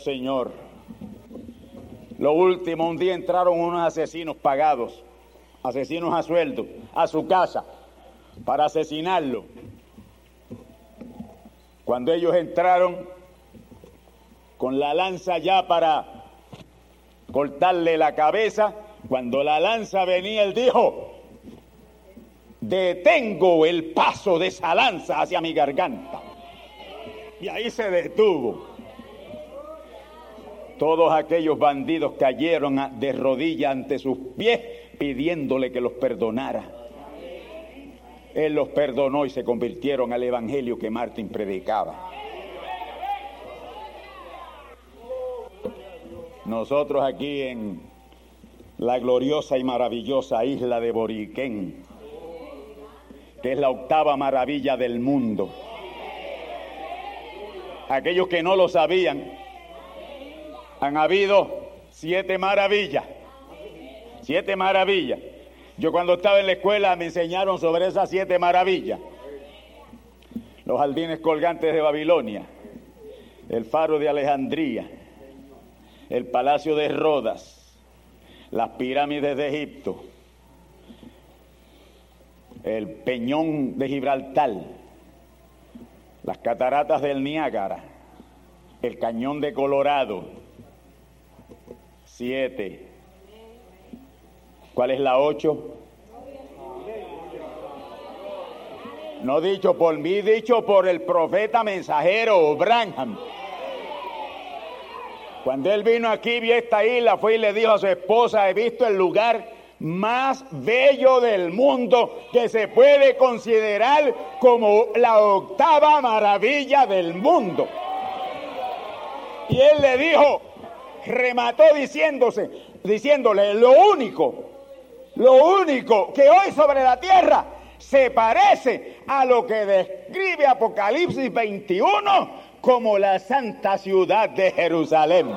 Señor. Lo último, un día entraron unos asesinos pagados, asesinos a sueldo, a su casa para asesinarlo. Cuando ellos entraron con la lanza ya para cortarle la cabeza, cuando la lanza venía, él dijo, detengo el paso de esa lanza hacia mi garganta. Y ahí se detuvo. Todos aquellos bandidos cayeron de rodillas ante sus pies pidiéndole que los perdonara. Él los perdonó y se convirtieron al evangelio que Martín predicaba. Nosotros aquí en la gloriosa y maravillosa isla de Boriquén, que es la octava maravilla del mundo, aquellos que no lo sabían, han habido siete maravillas. Siete maravillas. Yo cuando estaba en la escuela me enseñaron sobre esas siete maravillas. Los jardines colgantes de Babilonia, el faro de Alejandría, el palacio de Rodas, las pirámides de Egipto, el peñón de Gibraltar, las cataratas del Niágara, el cañón de Colorado, siete. ¿Cuál es la ocho? No dicho por mí, dicho por el profeta mensajero Branham. Cuando él vino aquí, vio esta isla, fue y le dijo a su esposa, he visto el lugar más bello del mundo que se puede considerar como la octava maravilla del mundo. Y él le dijo, remató diciéndose, diciéndole, lo único, lo único que hoy sobre la tierra se parece a lo que describe Apocalipsis 21 como la santa ciudad de Jerusalén.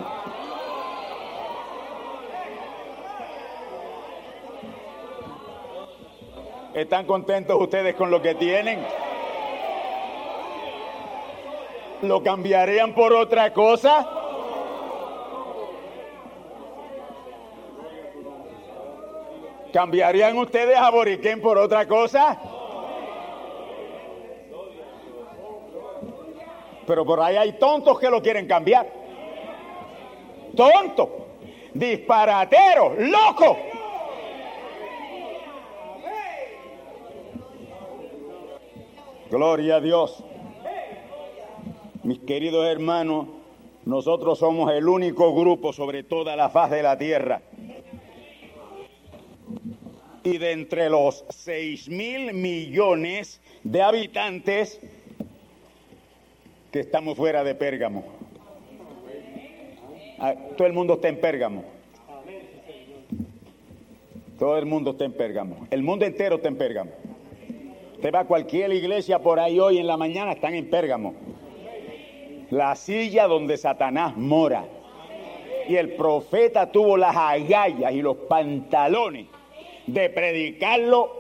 ¿Están contentos ustedes con lo que tienen? ¿Lo cambiarían por otra cosa? ¿Cambiarían ustedes a Boriquén por otra cosa? Pero por ahí hay tontos que lo quieren cambiar. Tontos, disparateros, locos. Gloria a Dios. Mis queridos hermanos, nosotros somos el único grupo sobre toda la faz de la tierra Y de entre los 6 mil millones de habitantes que estamos fuera de Pérgamo. Ah, todo el mundo está en Pérgamo. Todo el mundo está en Pérgamo. El mundo entero está en Pérgamo. Usted va a cualquier iglesia por ahí hoy en la mañana, están en Pérgamo. La silla donde Satanás mora. Y el profeta tuvo las agallas y los pantalones de predicarlo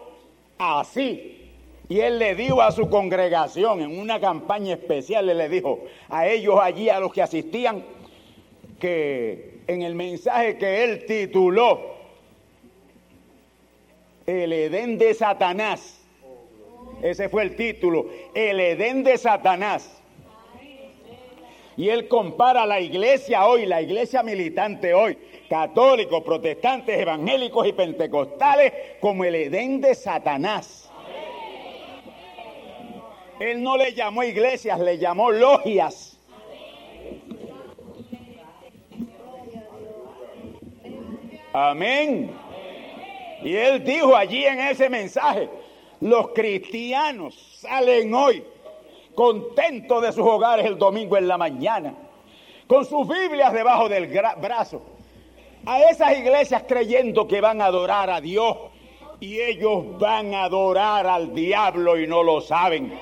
así. Y él le dijo a su congregación en una campaña especial, le dijo a ellos allí, a los que asistían, que en el mensaje que él tituló El Edén de Satanás, ese fue el título, El Edén de Satanás. Y él compara la iglesia hoy, la iglesia militante hoy, católicos, protestantes, evangélicos y pentecostales, como el Edén de Satanás. Él no le llamó iglesias, le llamó logias. Amén. Y él dijo allí en ese mensaje, los cristianos salen hoy contentos de sus hogares el domingo en la mañana, con sus Biblias debajo del brazo, a esas iglesias creyendo que van a adorar a Dios y ellos van a adorar al diablo y no lo saben.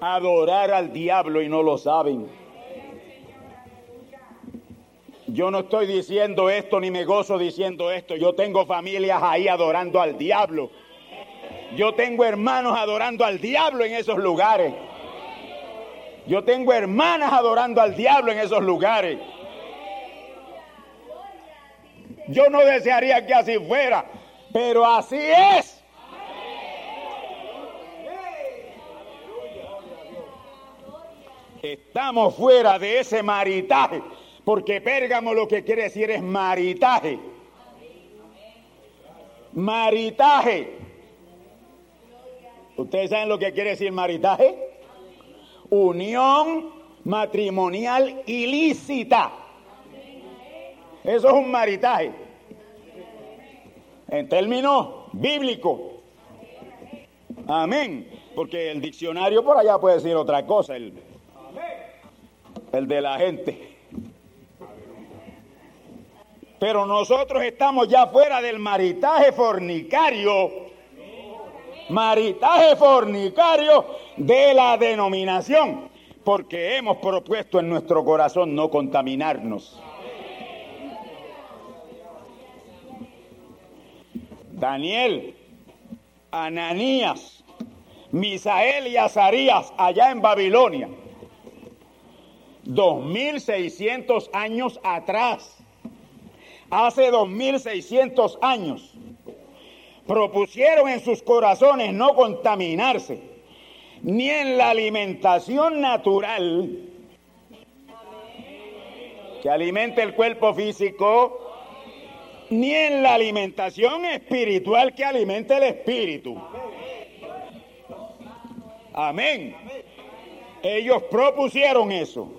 Adorar al diablo y no lo saben. Yo no estoy diciendo esto ni me gozo diciendo esto. Yo tengo familias ahí adorando al diablo. Yo tengo hermanos adorando al diablo en esos lugares. Yo tengo hermanas adorando al diablo en esos lugares. Yo no desearía que así fuera, pero así es. Estamos fuera de ese maritaje porque Pérgamo lo que quiere decir es maritaje. Maritaje. ¿Ustedes saben lo que quiere decir maritaje? Unión matrimonial ilícita. Eso es un maritaje. En términos bíblicos. Amén. Porque el diccionario por allá puede decir otra cosa. El, el de la gente. Pero nosotros estamos ya fuera del maritaje fornicario. Maritaje fornicario de la denominación. Porque hemos propuesto en nuestro corazón no contaminarnos. Daniel, Ananías, Misael y Azarías allá en Babilonia. 2600 años atrás hace 2600 años, propusieron en sus corazones no contaminarse, ni en la alimentación natural que alimente el cuerpo físico, ni en la alimentación espiritual que alimente el espíritu. Amén. Ellos propusieron eso.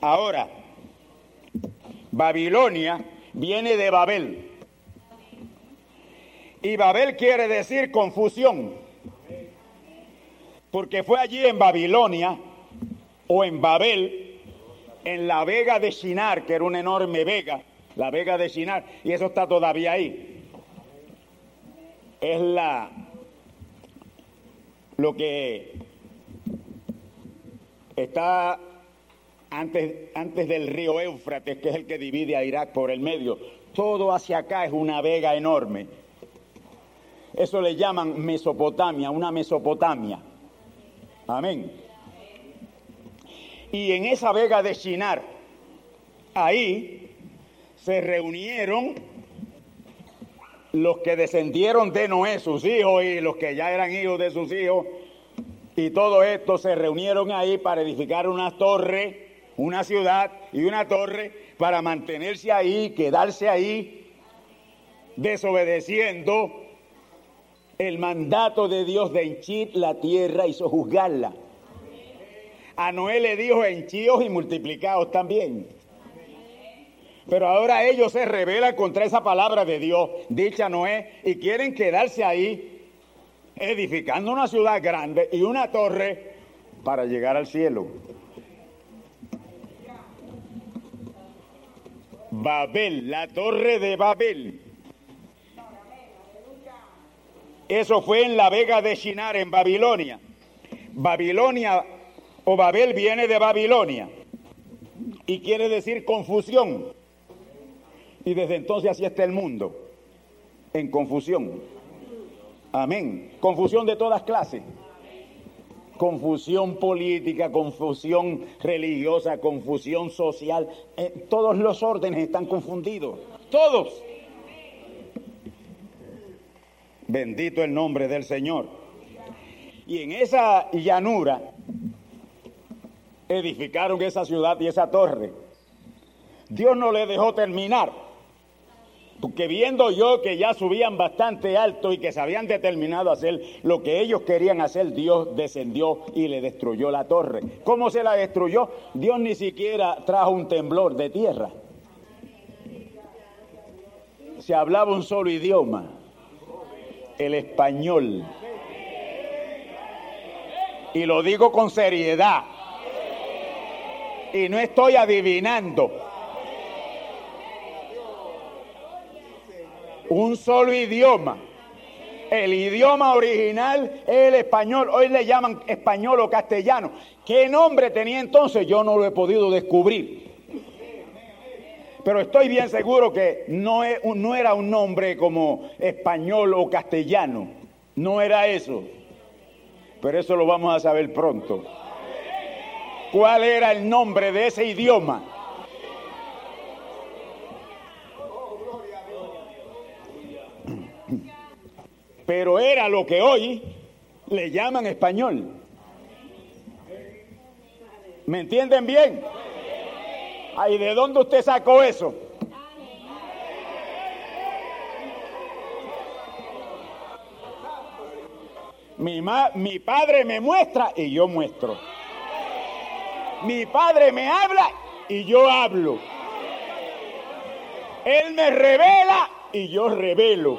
Ahora, Babilonia viene de Babel. Y Babel quiere decir confusión. Porque fue allí en Babilonia o en Babel, en la vega de Shinar, que era una enorme vega, la vega de Shinar, y eso está todavía ahí. Es la lo que está antes, antes del río Éufrates, que es el que divide a Irak por el medio. Todo hacia acá es una vega enorme. Eso le llaman Mesopotamia, una Mesopotamia. Amén. Y en esa vega de Shinar, ahí se reunieron los que descendieron de Noé, sus hijos, y los que ya eran hijos de sus hijos, y todo esto se reunieron ahí para edificar una torre una ciudad y una torre para mantenerse ahí, quedarse ahí, desobedeciendo el mandato de Dios de henchir la tierra y sojuzgarla. A Noé le dijo henchíos y multiplicados también. Pero ahora ellos se rebelan contra esa palabra de Dios, dicha Noé, y quieren quedarse ahí edificando una ciudad grande y una torre para llegar al cielo. Babel, la torre de Babel. Eso fue en la vega de Shinar, en Babilonia. Babilonia o Babel viene de Babilonia y quiere decir confusión. Y desde entonces así está el mundo, en confusión. Amén. Confusión de todas clases. Confusión política, confusión religiosa, confusión social. Eh, todos los órdenes están confundidos. Todos. Bendito el nombre del Señor. Y en esa llanura edificaron esa ciudad y esa torre. Dios no le dejó terminar. Porque viendo yo que ya subían bastante alto y que se habían determinado a hacer lo que ellos querían hacer, Dios descendió y le destruyó la torre. ¿Cómo se la destruyó? Dios ni siquiera trajo un temblor de tierra. Se hablaba un solo idioma, el español. Y lo digo con seriedad. Y no estoy adivinando. un solo idioma. El idioma original es el español. Hoy le llaman español o castellano. ¿Qué nombre tenía entonces? Yo no lo he podido descubrir. Pero estoy bien seguro que no, no era un nombre como español o castellano. No era eso. Pero eso lo vamos a saber pronto. ¿Cuál era el nombre de ese idioma? pero era lo que hoy le llaman español. ¿Me entienden bien? ¿Y de dónde usted sacó eso? Mi, mi padre me muestra y yo muestro. Mi padre me habla y yo hablo. Él me revela y yo revelo.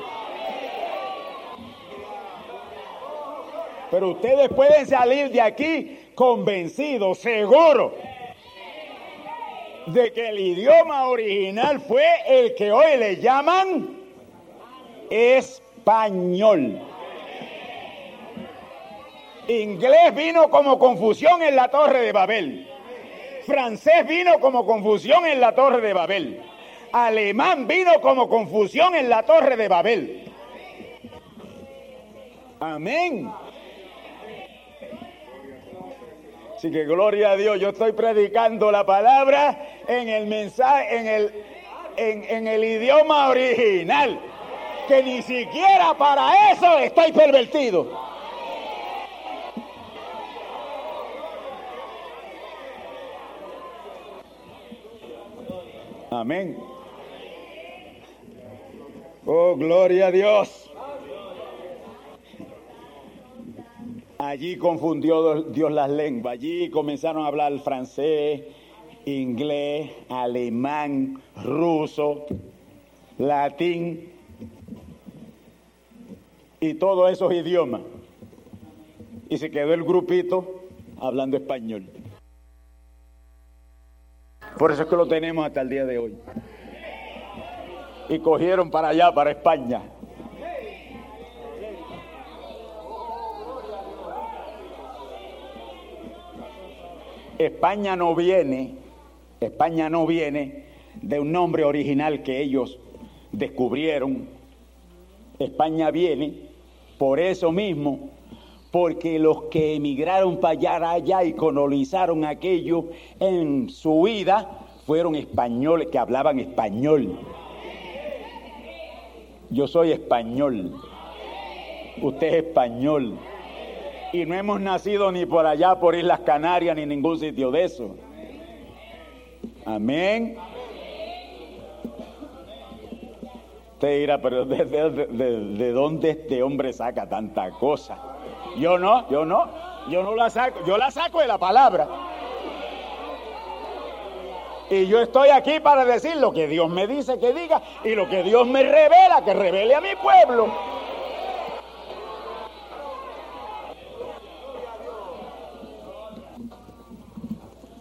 Pero ustedes pueden salir de aquí convencidos, seguros, de que el idioma original fue el que hoy le llaman español. Inglés vino como confusión en la torre de Babel. Francés vino como confusión en la torre de Babel. Alemán vino como confusión en la torre de Babel. Amén. Así que gloria a Dios, yo estoy predicando la palabra en el mensaje, en el, en, el idioma original, que ni siquiera para eso estoy pervertido. Amén. Oh, gloria a Dios. Allí confundió Dios las lenguas, allí comenzaron a hablar francés, inglés, alemán, ruso, latín y todos esos idiomas. Y se quedó el grupito hablando español. Por eso es que lo tenemos hasta el día de hoy. Y cogieron para allá, para España. España no viene, España no viene de un nombre original que ellos descubrieron. España viene por eso mismo, porque los que emigraron para allá, y colonizaron aquello en su vida fueron españoles que hablaban español. Yo soy español, usted es español y no hemos nacido ni por allá, por Islas Canarias, ni ningún sitio de eso. Amén. Usted dirá, pero ¿de, dónde este hombre saca tanta cosa? Yo no, yo no, yo no la saco, yo la saco de la palabra. Y yo estoy aquí para decir lo que Dios me dice que diga y lo que Dios me revela que revele a mi pueblo.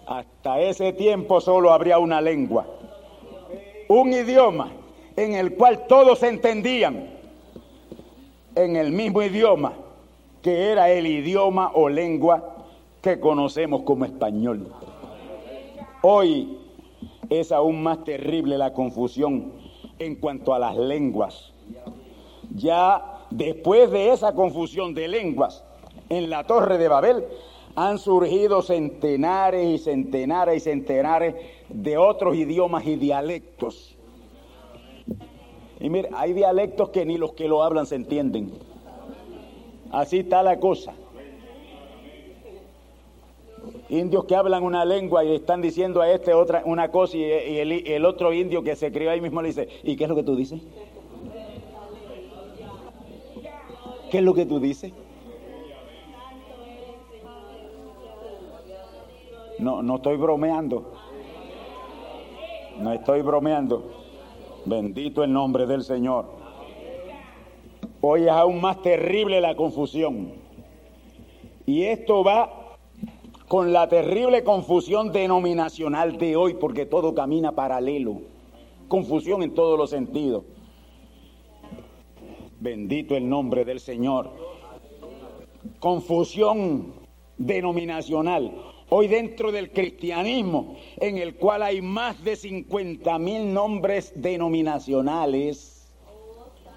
Hasta ese tiempo solo habría una lengua, un idioma en el cual todos entendían en el mismo idioma, que era el idioma o lengua que conocemos como español. Hoy es aún más terrible la confusión en cuanto a las lenguas. Ya después de esa confusión de lenguas en la Torre de Babel, han surgido centenares y centenares y centenares de otros idiomas y dialectos. Y mire, hay dialectos que ni los que lo hablan se entienden. Así está la cosa. Indios que hablan una lengua y están diciendo a este otra una cosa y, el, el, otro indio que se crió ahí mismo le dice, ¿y qué es lo que tú dices? ¿Qué es lo que tú dices? No, no estoy bromeando. No estoy bromeando. Bendito el nombre del Señor. Hoy es aún más terrible la confusión. Y esto va con la terrible confusión denominacional de hoy, porque todo camina paralelo. Confusión en todos los sentidos. Bendito el nombre del Señor. Confusión denominacional. Hoy dentro del cristianismo, en el cual hay más de 50 mil nombres denominacionales.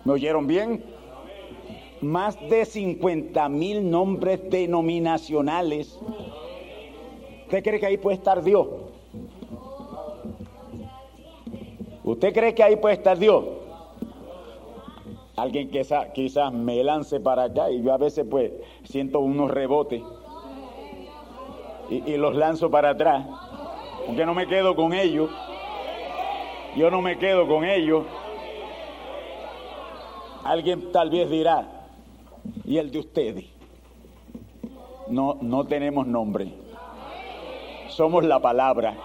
¿Me oyeron bien? Más de 50 mil nombres denominacionales. ¿Usted cree que ahí puede estar Dios? ¿Usted cree que ahí puede estar Dios? Alguien que quizás me lance para acá y yo a veces pues siento unos rebotes y, los lanzo para atrás, porque no me quedo con ellos. Yo no me quedo con ellos. Alguien tal vez dirá, ¿y el de ustedes? No, no tenemos nombre. Somos la palabra.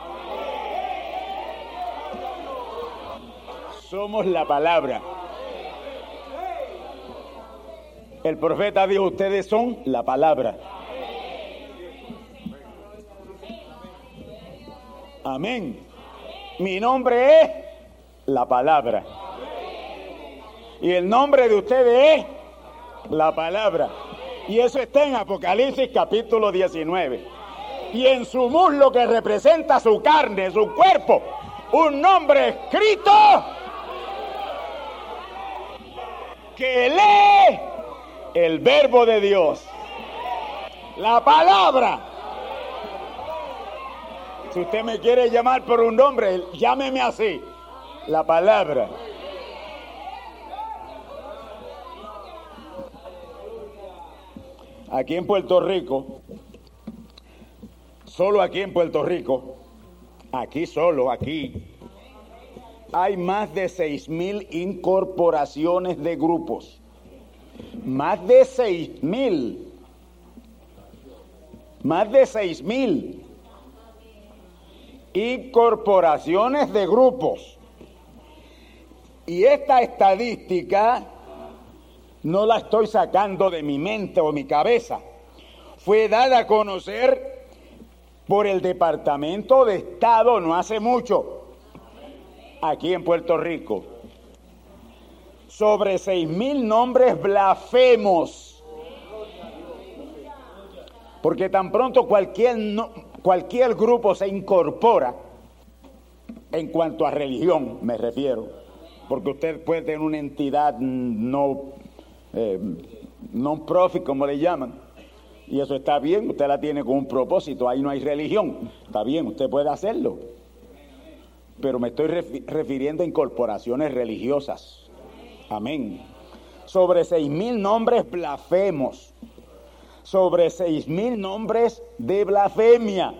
Somos la palabra. El profeta dijo, ustedes son la palabra. Amén. Mi nombre es la palabra. Y el nombre de ustedes es la palabra. Y eso está en Apocalipsis capítulo 19. Y en su muslo que representa su carne, su cuerpo, un nombre escrito que lee el verbo de Dios. La palabra si usted me quiere llamar por un nombre, llámeme así. La palabra. Aquí en Puerto Rico, solo aquí en Puerto Rico, aquí solo, aquí, hay más de seis mil incorporaciones de grupos. Más de seis mil. Más de seis mil y corporaciones de grupos. Y esta estadística no la estoy sacando de mi mente o mi cabeza. Fue dada a conocer por el Departamento de Estado no hace mucho, aquí en Puerto Rico. Sobre seis mil nombres blasfemos. Porque tan pronto cualquier, cualquier grupo se incorpora, en cuanto a religión me refiero, porque usted puede tener una entidad no eh, non-profit, como le llaman, y eso está bien, usted la tiene con un propósito, ahí no hay religión, está bien, usted puede hacerlo, pero me estoy refiriendo a incorporaciones religiosas, amén, sobre seis mil nombres blasfemos, sobre seis mil nombres de blasfemia,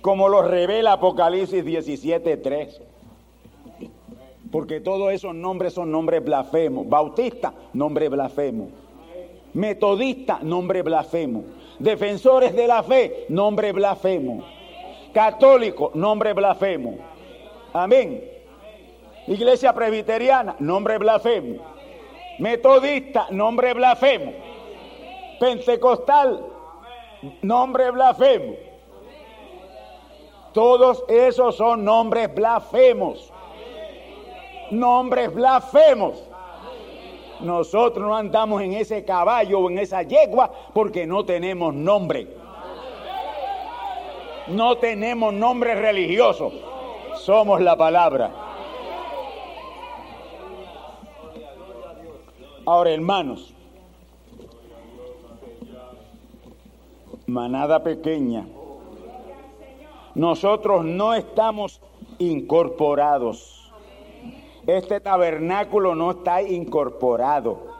como lo revela Apocalipsis 17.3. Porque todos esos nombres son nombres blasfemos. Bautista, nombre blasfemo. Metodista, nombre blasfemo. Defensores de la fe, nombre blasfemo. Católico, nombre blasfemo. Amén. Iglesia presbiteriana, nombre blasfemo. Metodista, nombre blasfemo. Pentecostal, nombre blasfemo. Todos esos son nombres blasfemos. Nombres blasfemos. Nosotros no andamos en ese caballo o en esa yegua porque no tenemos nombre. No tenemos nombre religioso. Somos la palabra. Ahora, hermanos, manada pequeña, nosotros no estamos incorporados. Este tabernáculo no está incorporado.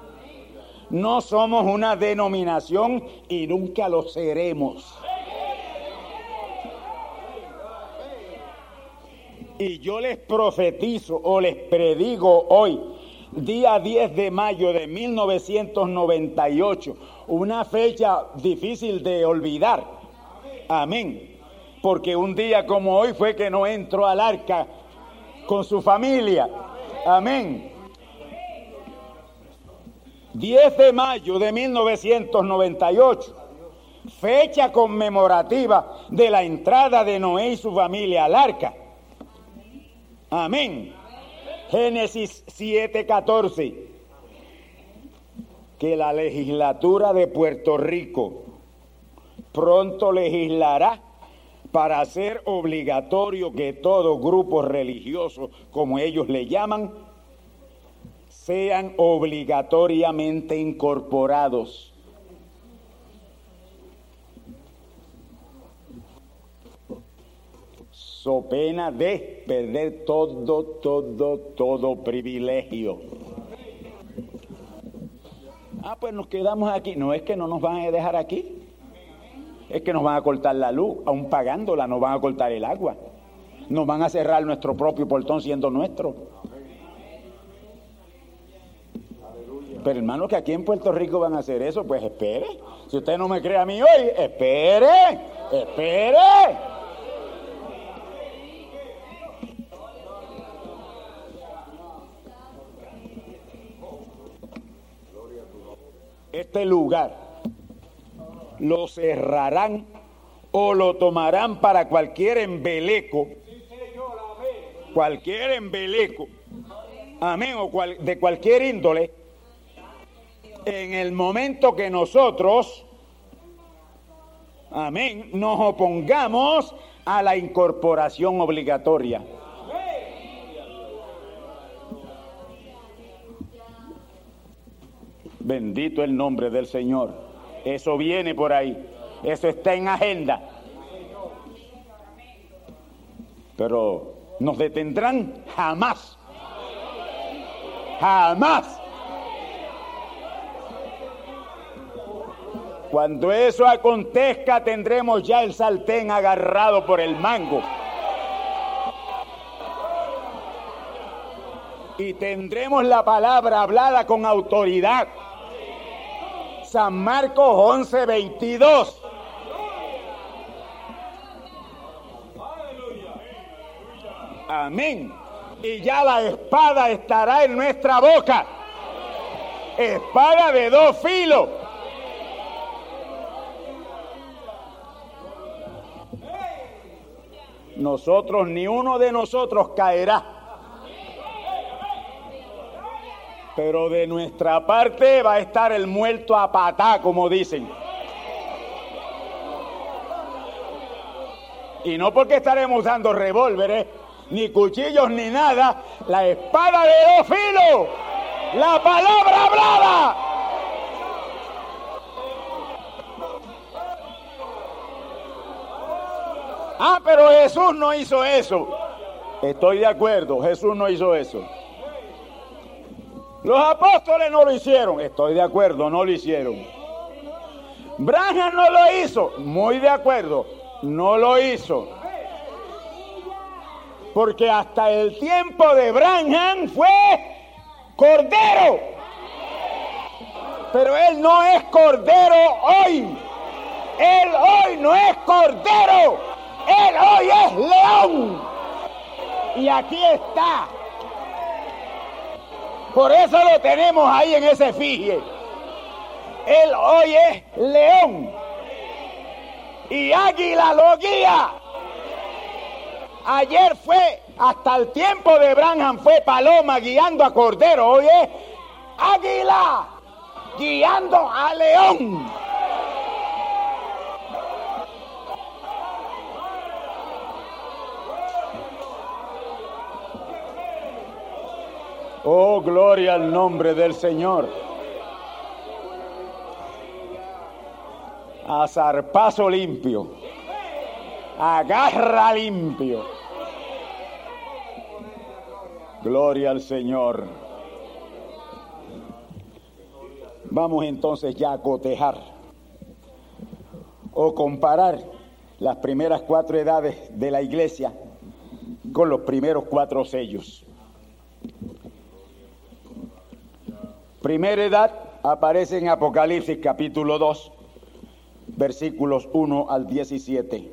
No somos una denominación y nunca lo seremos. Y yo les profetizo o les predigo hoy, día 10 de mayo de 1998, una fecha difícil de olvidar. Amén. Porque un día como hoy fue que no entró al arca con su familia. Amén. 10 de mayo de 1998, fecha conmemorativa de la entrada de Noé y su familia al arca. Amén. Génesis 7:14. Que la legislatura de Puerto Rico pronto legislará para hacer obligatorio que todo grupo religioso, como ellos le llaman, sean obligatoriamente incorporados so pena de perder todo, todo, todo privilegio. Ah, pues nos quedamos aquí. No es que no nos van a dejar aquí. Es que nos van a cortar la luz, aún pagándola, nos van a cortar el agua. Nos van a cerrar nuestro propio portón siendo nuestro. Pero hermano, que aquí en Puerto Rico van a hacer eso, pues espere. Si usted no me cree a mí hoy, espere, espere. Este lugar lo cerrarán o lo tomarán para cualquier embeleco, cualquier embeleco, amén, o de cualquier índole, en el momento que nosotros, amén, nos opongamos a la incorporación obligatoria. Bendito el nombre del Señor. Eso viene por ahí. Eso está en agenda. Pero nos detendrán jamás. Jamás. Cuando eso acontezca tendremos ya el saltén agarrado por el mango. Y tendremos la palabra hablada con autoridad. San Marcos 11, 22. Amén. Y ya la espada estará en nuestra boca. Espada de dos filos. Nosotros, ni uno de nosotros caerá Pero de nuestra parte va a estar el muerto a patá, como dicen. Y no porque estaremos usando revólveres, ni cuchillos, ni nada. La espada de dos filos. La palabra hablada. Ah, pero Jesús no hizo eso. Estoy de acuerdo, Jesús no hizo eso. Los apóstoles no lo hicieron. Estoy de acuerdo, no lo hicieron. Branham no lo hizo. Muy de acuerdo, no lo hizo. Porque hasta el tiempo de Branham fue cordero. Pero él no es cordero hoy. Él hoy no es cordero. Él hoy es león. Y aquí está. Por eso lo tenemos ahí en ese efigie. Él hoy es león. Y águila lo guía. Ayer fue, hasta el tiempo de Branham fue paloma guiando a cordero. Hoy es águila guiando a león. Oh, gloria al nombre del Señor. A zarpazo limpio. Agarra limpio. Gloria al Señor. Vamos entonces ya a cotejar o comparar las primeras cuatro edades de la iglesia con los primeros cuatro sellos. Primera edad aparece en Apocalipsis capítulo 2, versículos 1 al 17.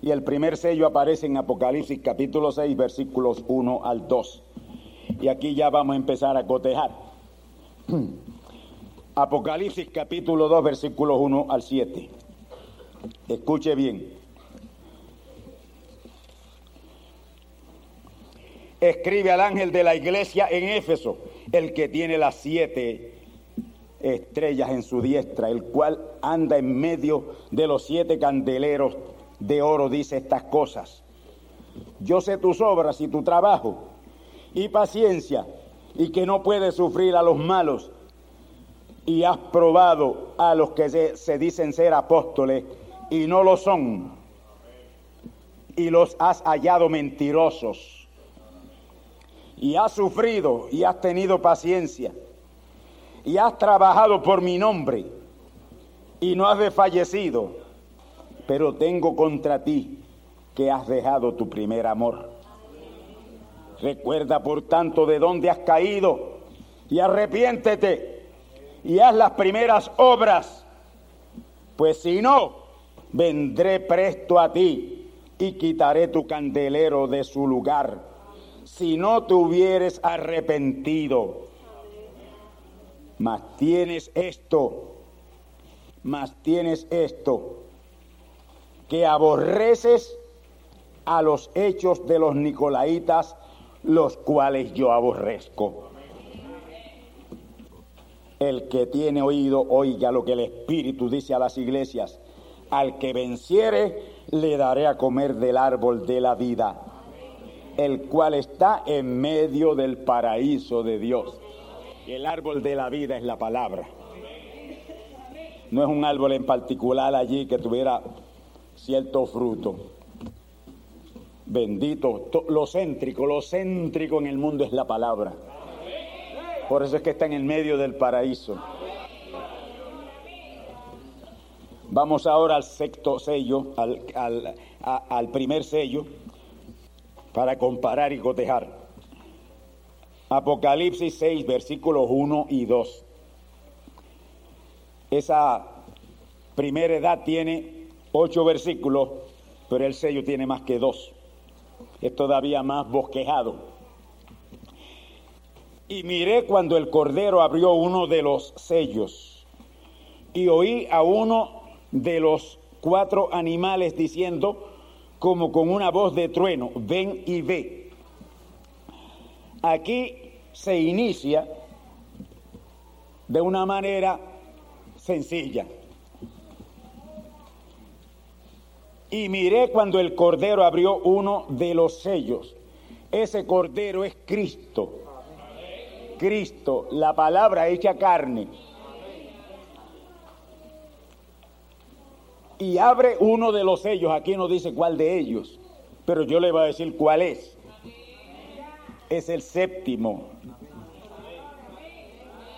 Y el primer sello aparece en Apocalipsis capítulo 6, versículos 1 al 2. Y aquí ya vamos a empezar a cotejar. Apocalipsis capítulo 2, versículos 1 al 7. Escuche bien. Escribe al ángel de la iglesia en Éfeso el que tiene las siete estrellas en su diestra, el cual anda en medio de los siete candeleros de oro, dice estas cosas. Yo sé tus obras y tu trabajo y paciencia y que no puedes sufrir a los malos y has probado a los que se, dicen ser apóstoles y no lo son y los has hallado mentirosos y has sufrido y has tenido paciencia y has trabajado por mi nombre y no has desfallecido, pero tengo contra ti que has dejado tu primer amor. Recuerda por tanto de dónde has caído y arrepiéntete y haz las primeras obras, pues si no, vendré presto a ti y quitaré tu candelero de su lugar si no te hubieres arrepentido. Mas tienes esto, mas tienes esto, que aborreces a los hechos de los nicolaitas, los cuales yo aborrezco. El que tiene oído, oiga lo que el Espíritu dice a las iglesias. Al que venciere, le daré a comer del árbol de la vida el cual está en medio del paraíso de Dios. Y el árbol de la vida es la palabra. No es un árbol en particular allí que tuviera cierto fruto. Bendito, lo céntrico, lo céntrico en el mundo es la palabra. Por eso es que está en el medio del paraíso. Vamos ahora al sexto sello, al, al primer sello para comparar y cotejar. Apocalipsis 6, versículos 1 y 2. Esa primera edad tiene ocho versículos, pero el sello tiene más que dos. Es todavía más bosquejado. Y miré cuando el Cordero abrió uno de los sellos y oí a uno de los cuatro animales diciendo, como con una voz de trueno, ven y ve. Aquí se inicia de una manera sencilla. Y miré cuando el Cordero abrió uno de los sellos. Ese Cordero es Cristo. Cristo, la palabra hecha carne. Y abre uno de los sellos. Aquí no dice cuál de ellos, pero yo le voy a decir cuál es. Es el séptimo.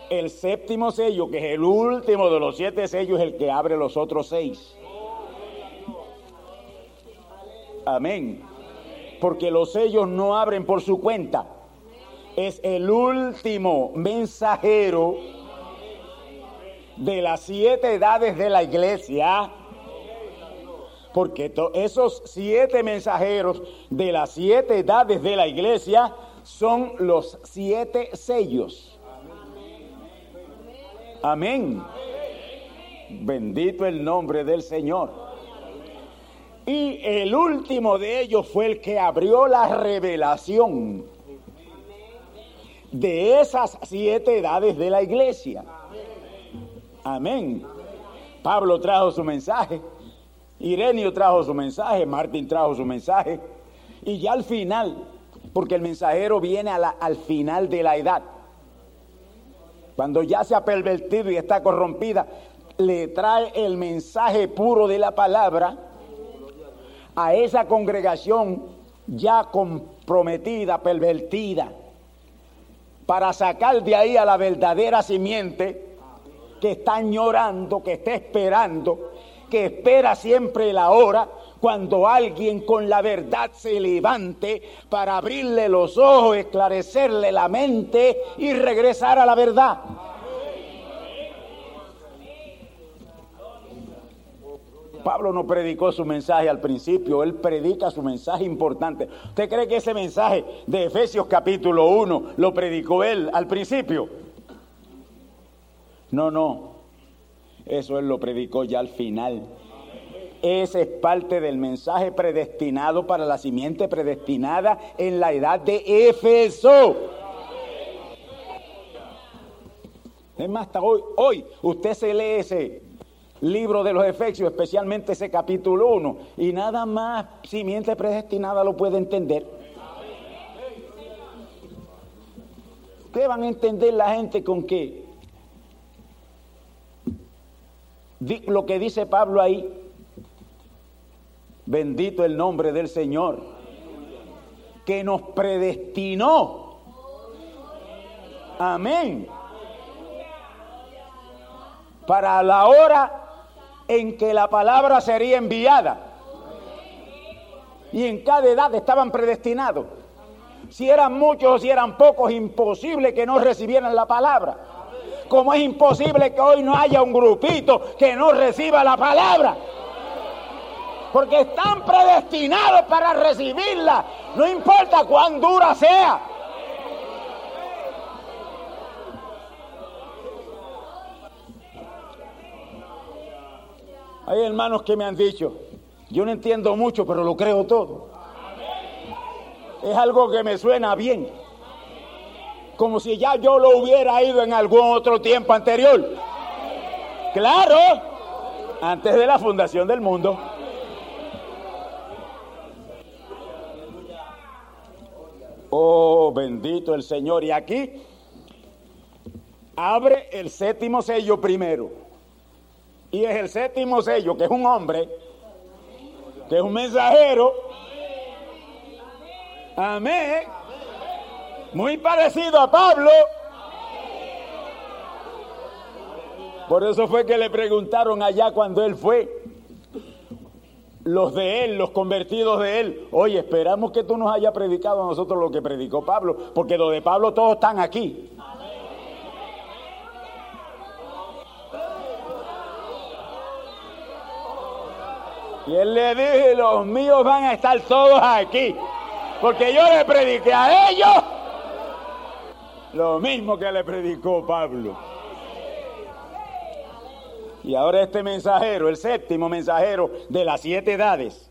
El séptimo sello, que es el último de los siete sellos, es el que abre los otros seis. Amén. Porque los sellos no abren por su cuenta. Es el último mensajero de las siete edades de la iglesia porque esos siete mensajeros de las siete edades de la iglesia son los siete sellos. Amén. Bendito el nombre del Señor. Y el último de ellos fue el que abrió la revelación de esas siete edades de la iglesia. Amén. Pablo trajo su mensaje, Irenio trajo su mensaje, Martín trajo su mensaje, y ya al final, porque el mensajero viene al final de la edad, cuando ya se ha pervertido y está corrompida, le trae el mensaje puro de la palabra a esa congregación ya comprometida, pervertida para sacar de ahí a la verdadera simiente que está llorando, que está esperando, que espera siempre la hora cuando alguien con la verdad se levante para abrirle los ojos, esclarecerle la mente y regresar a la verdad. Pablo no predicó su mensaje al principio, él predica su mensaje importante. ¿Usted cree que ese mensaje de Efesios capítulo 1 lo predicó él al principio? No, no, eso él lo predicó ya al final. Ese es parte del mensaje predestinado para la simiente predestinada en la edad de Éfeso. Es más, hasta hoy, hoy usted se lee ese libro de los Efesios, especialmente ese capítulo 1, y nada más simiente predestinada lo puede entender. ¿Qué van a entender la gente con qué? Lo que dice Pablo ahí, bendito el nombre del Señor, que nos predestinó. Amén. Para la hora en que la palabra sería enviada. Y en cada edad estaban predestinados. Si eran muchos o si eran pocos, imposible que no recibieran la palabra. Como es imposible que hoy no haya un grupito que no reciba la palabra. Porque están predestinados para recibirla. No importa cuán dura sea. Hay hermanos que me han dicho, yo no entiendo mucho, pero lo creo todo. Es algo que me suena bien. Como si ya yo lo hubiera ido en algún otro tiempo anterior. Claro, antes de la fundación del mundo. Oh, bendito el Señor. Y aquí abre el séptimo sello primero. Y es el séptimo sello, que es un hombre, que es un mensajero. Amén. Muy parecido a Pablo. Por eso fue que le preguntaron allá cuando él fue, los de él, los convertidos de él, oye, esperamos que tú nos hayas predicado a nosotros lo que predicó Pablo, porque lo de Pablo todos están aquí. Y él le dijo, los míos van a estar todos aquí. Porque yo le prediqué a ellos lo mismo que le predicó Pablo. Y ahora este mensajero, el séptimo mensajero de las siete edades,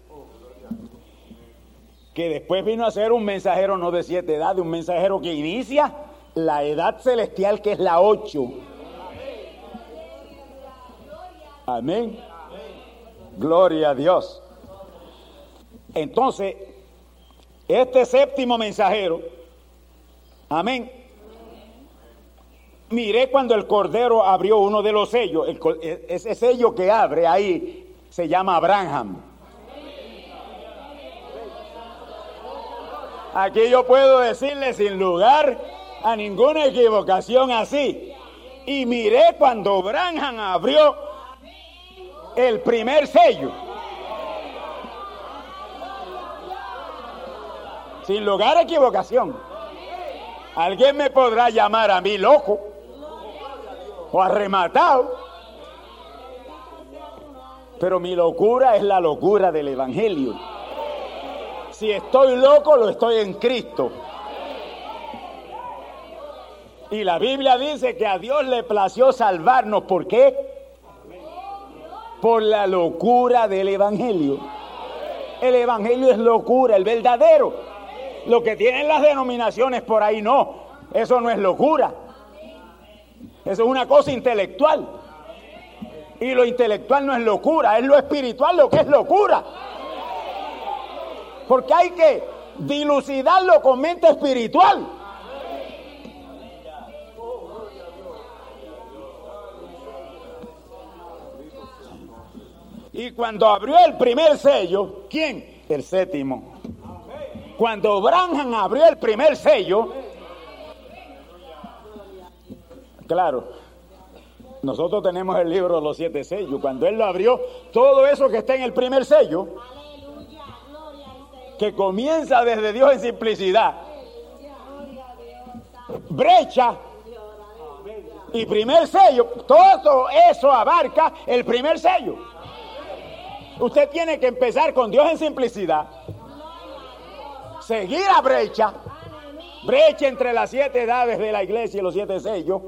que después vino a ser un mensajero no de siete edades, un mensajero que inicia la edad celestial que es la ocho. Amén. Gloria a Dios. Entonces, este séptimo mensajero, amén. Miré cuando el Cordero abrió uno de los sellos, e, ese sello que abre ahí se llama Abraham. Aquí yo puedo decirle sin lugar a ninguna equivocación así. Y miré cuando Abraham abrió el primer sello. Sin lugar a equivocación. Alguien me podrá llamar a mí loco o arrematado. Pero mi locura es la locura del Evangelio. Si estoy loco, lo estoy en Cristo. Y la Biblia dice que a Dios le plació salvarnos. ¿Por qué? Por la locura del Evangelio. El Evangelio es locura, el verdadero. Lo que tienen las denominaciones por ahí no. Eso no es locura. Eso es una cosa intelectual. Y lo intelectual no es locura, es lo espiritual lo que es locura. Porque hay que dilucidarlo con mente espiritual. Y cuando abrió el primer sello, ¿quién? El séptimo. Cuando Branham abrió el primer sello, claro, nosotros tenemos el libro de los siete sellos. Cuando él lo abrió, todo eso que está en el primer sello, que comienza desde Dios en simplicidad, brecha y primer sello, todo eso abarca el primer sello. Usted tiene que empezar con Dios en simplicidad. Seguir a brecha. Brecha entre las siete edades de la iglesia y los siete sellos.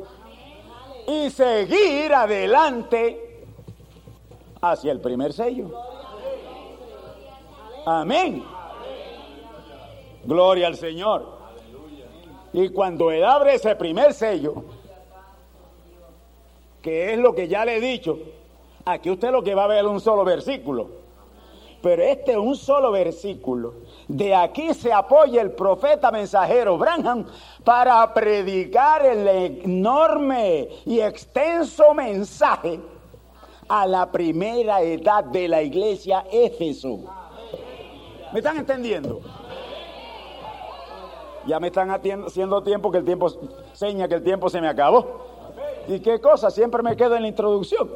Y seguir adelante hacia el primer sello. Amén. Gloria al Señor. Y cuando Él abre ese primer sello, que es lo que ya le he dicho, Aquí usted lo que va a ver es un solo versículo. Pero este es un solo versículo. De aquí se apoya el profeta mensajero Branham para predicar el enorme y extenso mensaje a la primera edad de la iglesia Éfeso. ¿Me están entendiendo? Ya me están haciendo tiempo que el tiempo seña que el tiempo se me acabó. ¿Y qué cosa? Siempre me quedo en la introducción.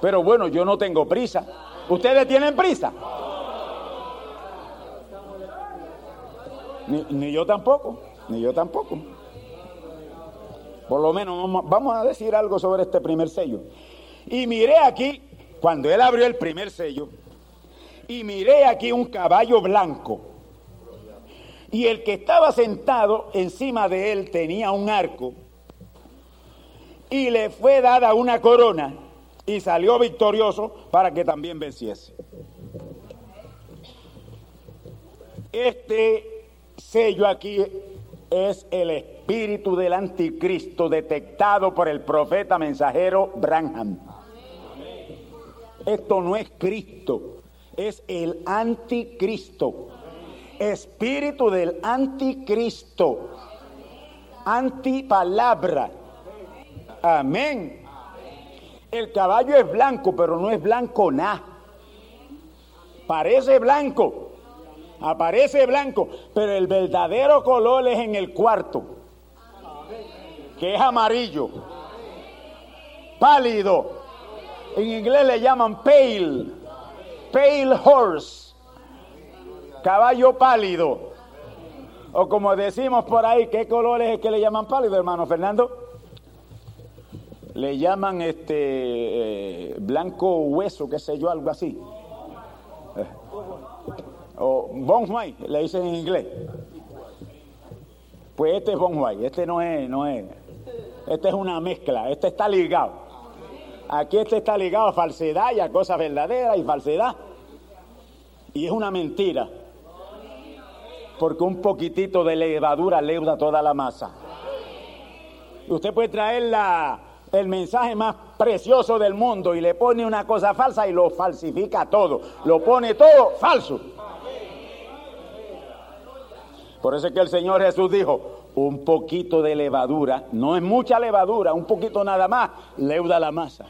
Pero bueno, yo no tengo prisa. ¿Ustedes tienen prisa? Ni, yo tampoco, ni yo tampoco. Por lo menos vamos a decir algo sobre este primer sello. Y miré aquí, cuando él abrió el primer sello, y miré aquí un caballo blanco. Y el que estaba sentado encima de él tenía un arco. Y le fue dada una corona y salió victorioso para que también venciese. Este sello aquí es el espíritu del anticristo detectado por el profeta mensajero Branham. Esto no es Cristo, es el anticristo. Espíritu del anticristo. Antipalabra. Amén. El caballo es blanco, pero no es blanco nada. Parece blanco, aparece blanco, pero el verdadero color es en el cuarto, que es amarillo, pálido. En inglés le llaman pale, pale horse, caballo pálido. O como decimos por ahí, ¿qué color es el que le llaman pálido, hermano Fernando? Le llaman este eh, blanco hueso, qué sé yo, algo así. Eh, o Bon le dicen en inglés. Pues este es Bon este no es, no es. Este es una mezcla, este está ligado. Aquí este está ligado a falsedad y a cosas verdaderas y falsedad. Y es una mentira. Porque un poquitito de levadura leuda toda la masa. Usted puede traer la, el mensaje más precioso del mundo y le pone una cosa falsa y lo falsifica todo, lo pone todo falso. Por eso es que el Señor Jesús dijo, un poquito de levadura, no es mucha levadura, un poquito nada más, leuda la masa.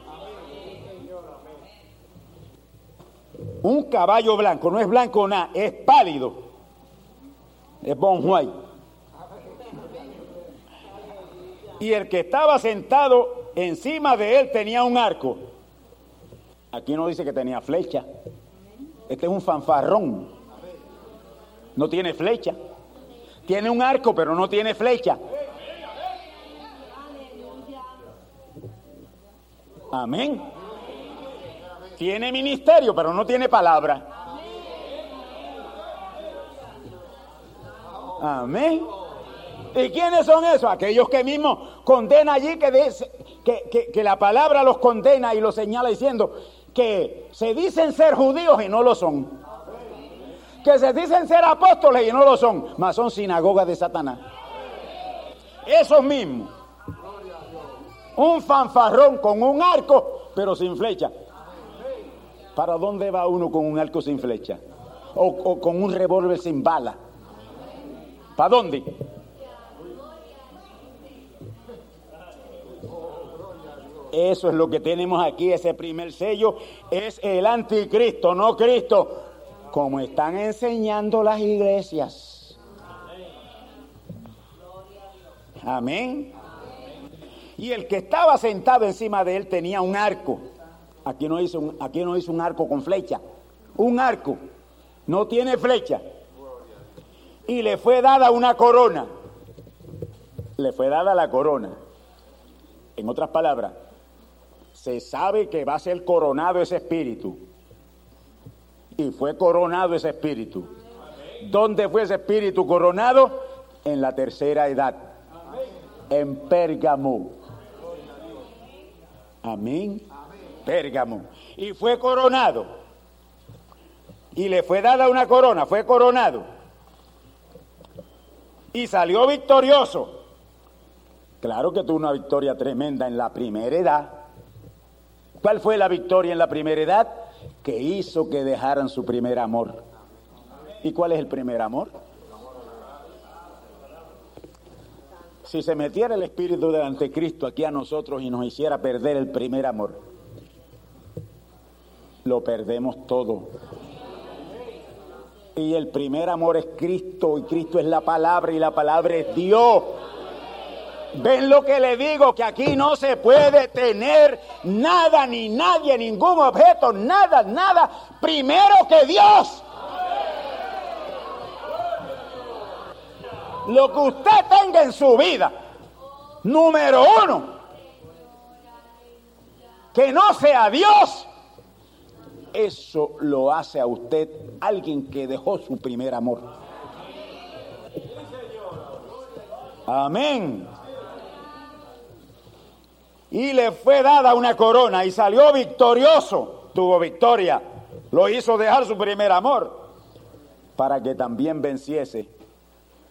Un caballo blanco, no es blanco nada, es pálido, es bon. Y el que estaba sentado encima de él tenía un arco. Aquí no dice que tenía flecha. Este es un fanfarrón. No tiene flecha. Tiene un arco, pero no tiene flecha. Amén. tiene ministerio, pero no tiene palabra. Amén. ¿Y quiénes son esos? Aquellos que mismo condena allí, que, dice, que, que la palabra los condena y los señala diciendo que se dicen ser judíos y no lo son. Que se dicen ser apóstoles y no lo son, mas son sinagogas de Satanás. Esos mismos. Un fanfarrón con un arco, pero sin flecha. ¿Para dónde va uno con un arco sin flecha? O con un revólver sin bala. ¿Para dónde? Eso es lo que tenemos aquí, ese primer sello es el anticristo, no Cristo, como están enseñando las iglesias. Amén. Y el que estaba sentado encima de él tenía un arco. Aquí no hizo un, aquí no hizo un arco con flecha. Un arco. No tiene flecha. Y le fue dada una corona. Le fue dada la corona. En otras palabras, se sabe que va a ser coronado ese espíritu. Y fue coronado ese espíritu. ¿Dónde fue ese espíritu coronado? En la tercera edad. En Pérgamo. Amén. Pérgamo. Y fue coronado. Y le fue dada una corona, fue coronado. Y salió victorioso. Claro que tuvo una victoria tremenda en la primera edad. ¿Cuál fue la victoria en la primera edad? Que hizo que dejaran su primer amor. ¿Y cuál es el primer amor? Si se metiera el espíritu del anticristo aquí a nosotros y nos hiciera perder el primer amor, lo perdemos todo. Y el primer amor es Cristo y Cristo es la palabra y la palabra es Dios. ¿Ven lo que le digo? Que aquí no se puede tener nada, ni nadie, ningún objeto, nada, nada, primero que Dios. Lo que usted tenga en su vida, número uno, que no sea Dios, eso lo hace a usted alguien que dejó su primer amor. Amén y le fue dada una corona y salió victorioso, tuvo victoria, lo hizo dejar su primer amor para que también venciese.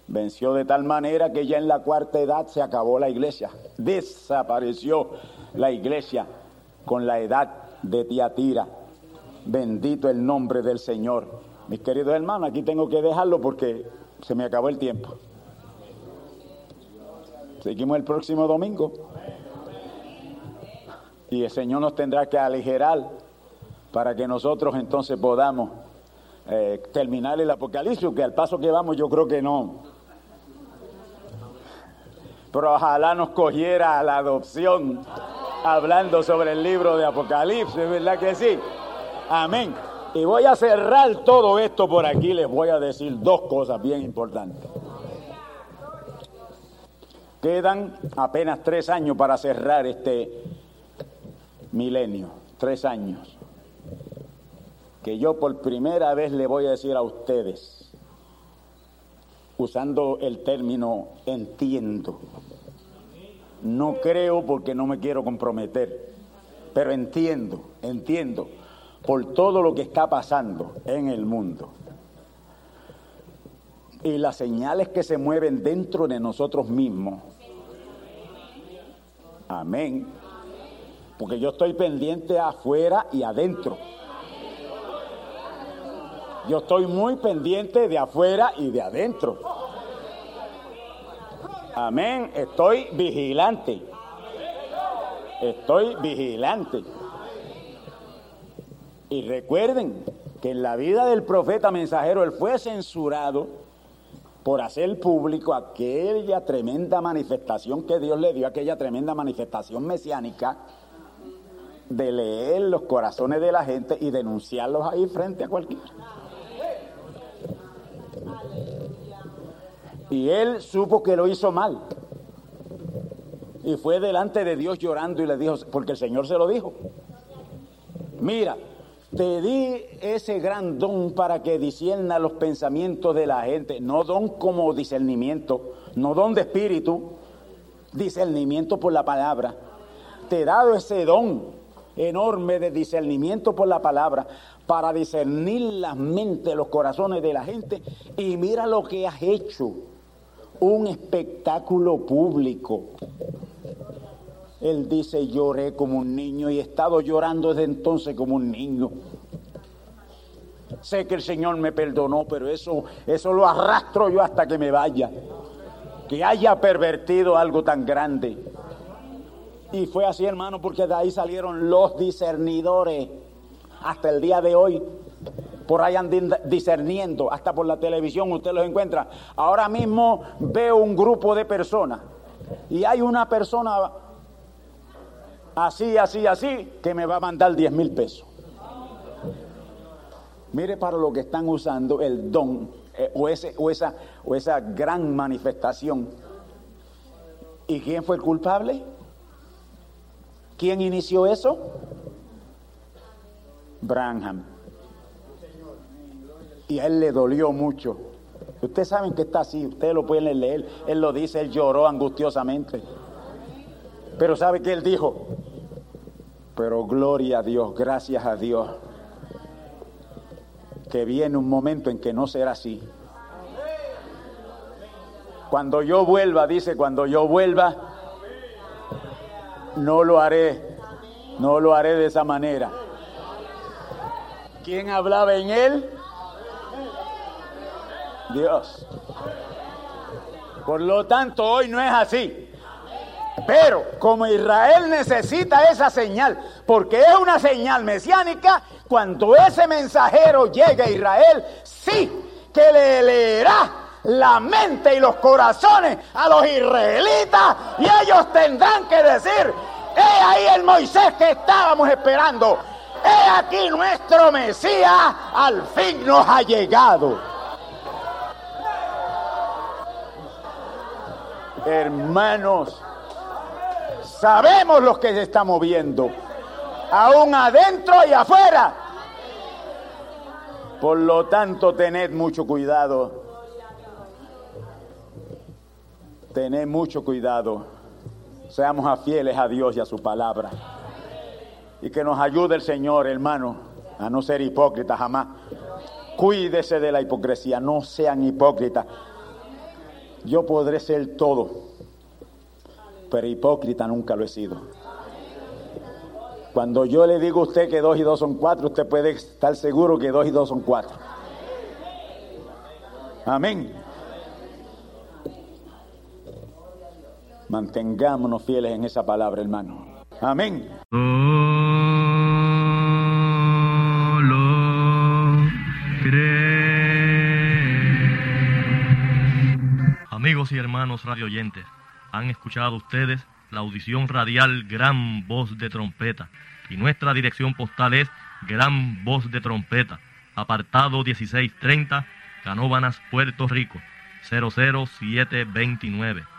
Venció de tal manera que ya en la cuarta edad se acabó la iglesia, desapareció la iglesia con la edad de Tiatira. Bendito el nombre del Señor. Mis queridos hermanos, aquí tengo que dejarlo porque se me acabó el tiempo. Seguimos el próximo domingo. Y el Señor nos tendrá que aligerar para que nosotros entonces podamos eh, terminar el Apocalipsis, que al paso que vamos yo creo que no. Pero ojalá nos cogiera la adopción hablando sobre el libro de Apocalipsis, ¿verdad que sí? Amén. Y voy a cerrar todo esto por aquí, les voy a decir dos cosas bien importantes. Quedan apenas tres años para cerrar este milenio, tres años, que yo por primera vez le voy a decir a ustedes, usando el término entiendo, no creo porque no me quiero comprometer, pero entiendo, entiendo por todo lo que está pasando en el mundo y las señales que se mueven dentro de nosotros mismos. Amén porque yo estoy pendiente afuera y adentro. Yo estoy muy pendiente de afuera y de adentro. Amén. Estoy vigilante. Estoy vigilante. Y recuerden que en la vida del profeta mensajero él fue censurado por hacer público aquella tremenda manifestación que Dios le dio, aquella tremenda manifestación mesiánica de leer los corazones de la gente y denunciarlos ahí frente a cualquiera. Y él supo que lo hizo mal. Y fue delante de Dios llorando y le dijo, porque el Señor se lo dijo. Mira, te di ese gran don para que disierna los pensamientos de la gente, no don como discernimiento, no don de espíritu, discernimiento por la palabra. Te he dado ese don enorme de discernimiento por la palabra para discernir las mentes, los corazones de la gente y mira lo que has hecho, un espectáculo público. Él dice, lloré como un niño y he estado llorando desde entonces como un niño. Sé que el Señor me perdonó, pero eso, eso lo arrastro yo hasta que me vaya. Que haya pervertido algo tan grande. Y fue así, hermano, porque de ahí salieron los discernidores. Hasta el día de hoy, por ahí andan discerniendo, hasta por la televisión usted los encuentra. Ahora mismo veo un grupo de personas y hay una persona así, así, así, que me va a mandar 10 mil pesos. Mire para lo que están usando el don eh, o, ese, o, esa, o esa gran manifestación. ¿Y quién fue el culpable? ¿Quién inició eso? Branham. Y a él le dolió mucho. Ustedes saben que está así, ustedes lo pueden leer. Él lo dice, él lloró angustiosamente. Pero ¿sabe qué él dijo? Pero gloria a Dios, gracias a Dios que viene un momento en que no será así. Cuando yo vuelva, dice, cuando yo vuelva, no lo haré, no lo haré de esa manera. ¿Quién hablaba en él? Dios. Por lo tanto, hoy no es así. Pero como Israel necesita esa señal, porque es una señal mesiánica, cuando ese mensajero llegue a Israel, sí que le leerá la mente y los corazones a los israelitas y ellos tendrán que decir, he ahí el Moisés que estábamos esperando, he aquí nuestro Mesías al fin nos ha llegado. Hermanos, Sabemos lo que se está moviendo, aún adentro y afuera. Por lo tanto, tened mucho cuidado. Tened mucho cuidado. Seamos fieles a Dios y a su palabra. Y que nos ayude el Señor, hermano, a no ser hipócritas jamás. Cuídese de la hipocresía, no sean hipócritas. Yo podré ser todo pero hipócrita nunca lo he sido. Cuando yo le digo a usted que dos y dos son cuatro, usted puede estar seguro que dos y dos son cuatro. Amén. Mantengámonos fieles en esa palabra, hermano. Amén. Amigos y hermanos radioyentes han escuchado ustedes la audición radial Gran Voz de Trompeta y nuestra dirección postal es Gran Voz de Trompeta, apartado 1630, Canóbanas, Puerto Rico, 00729.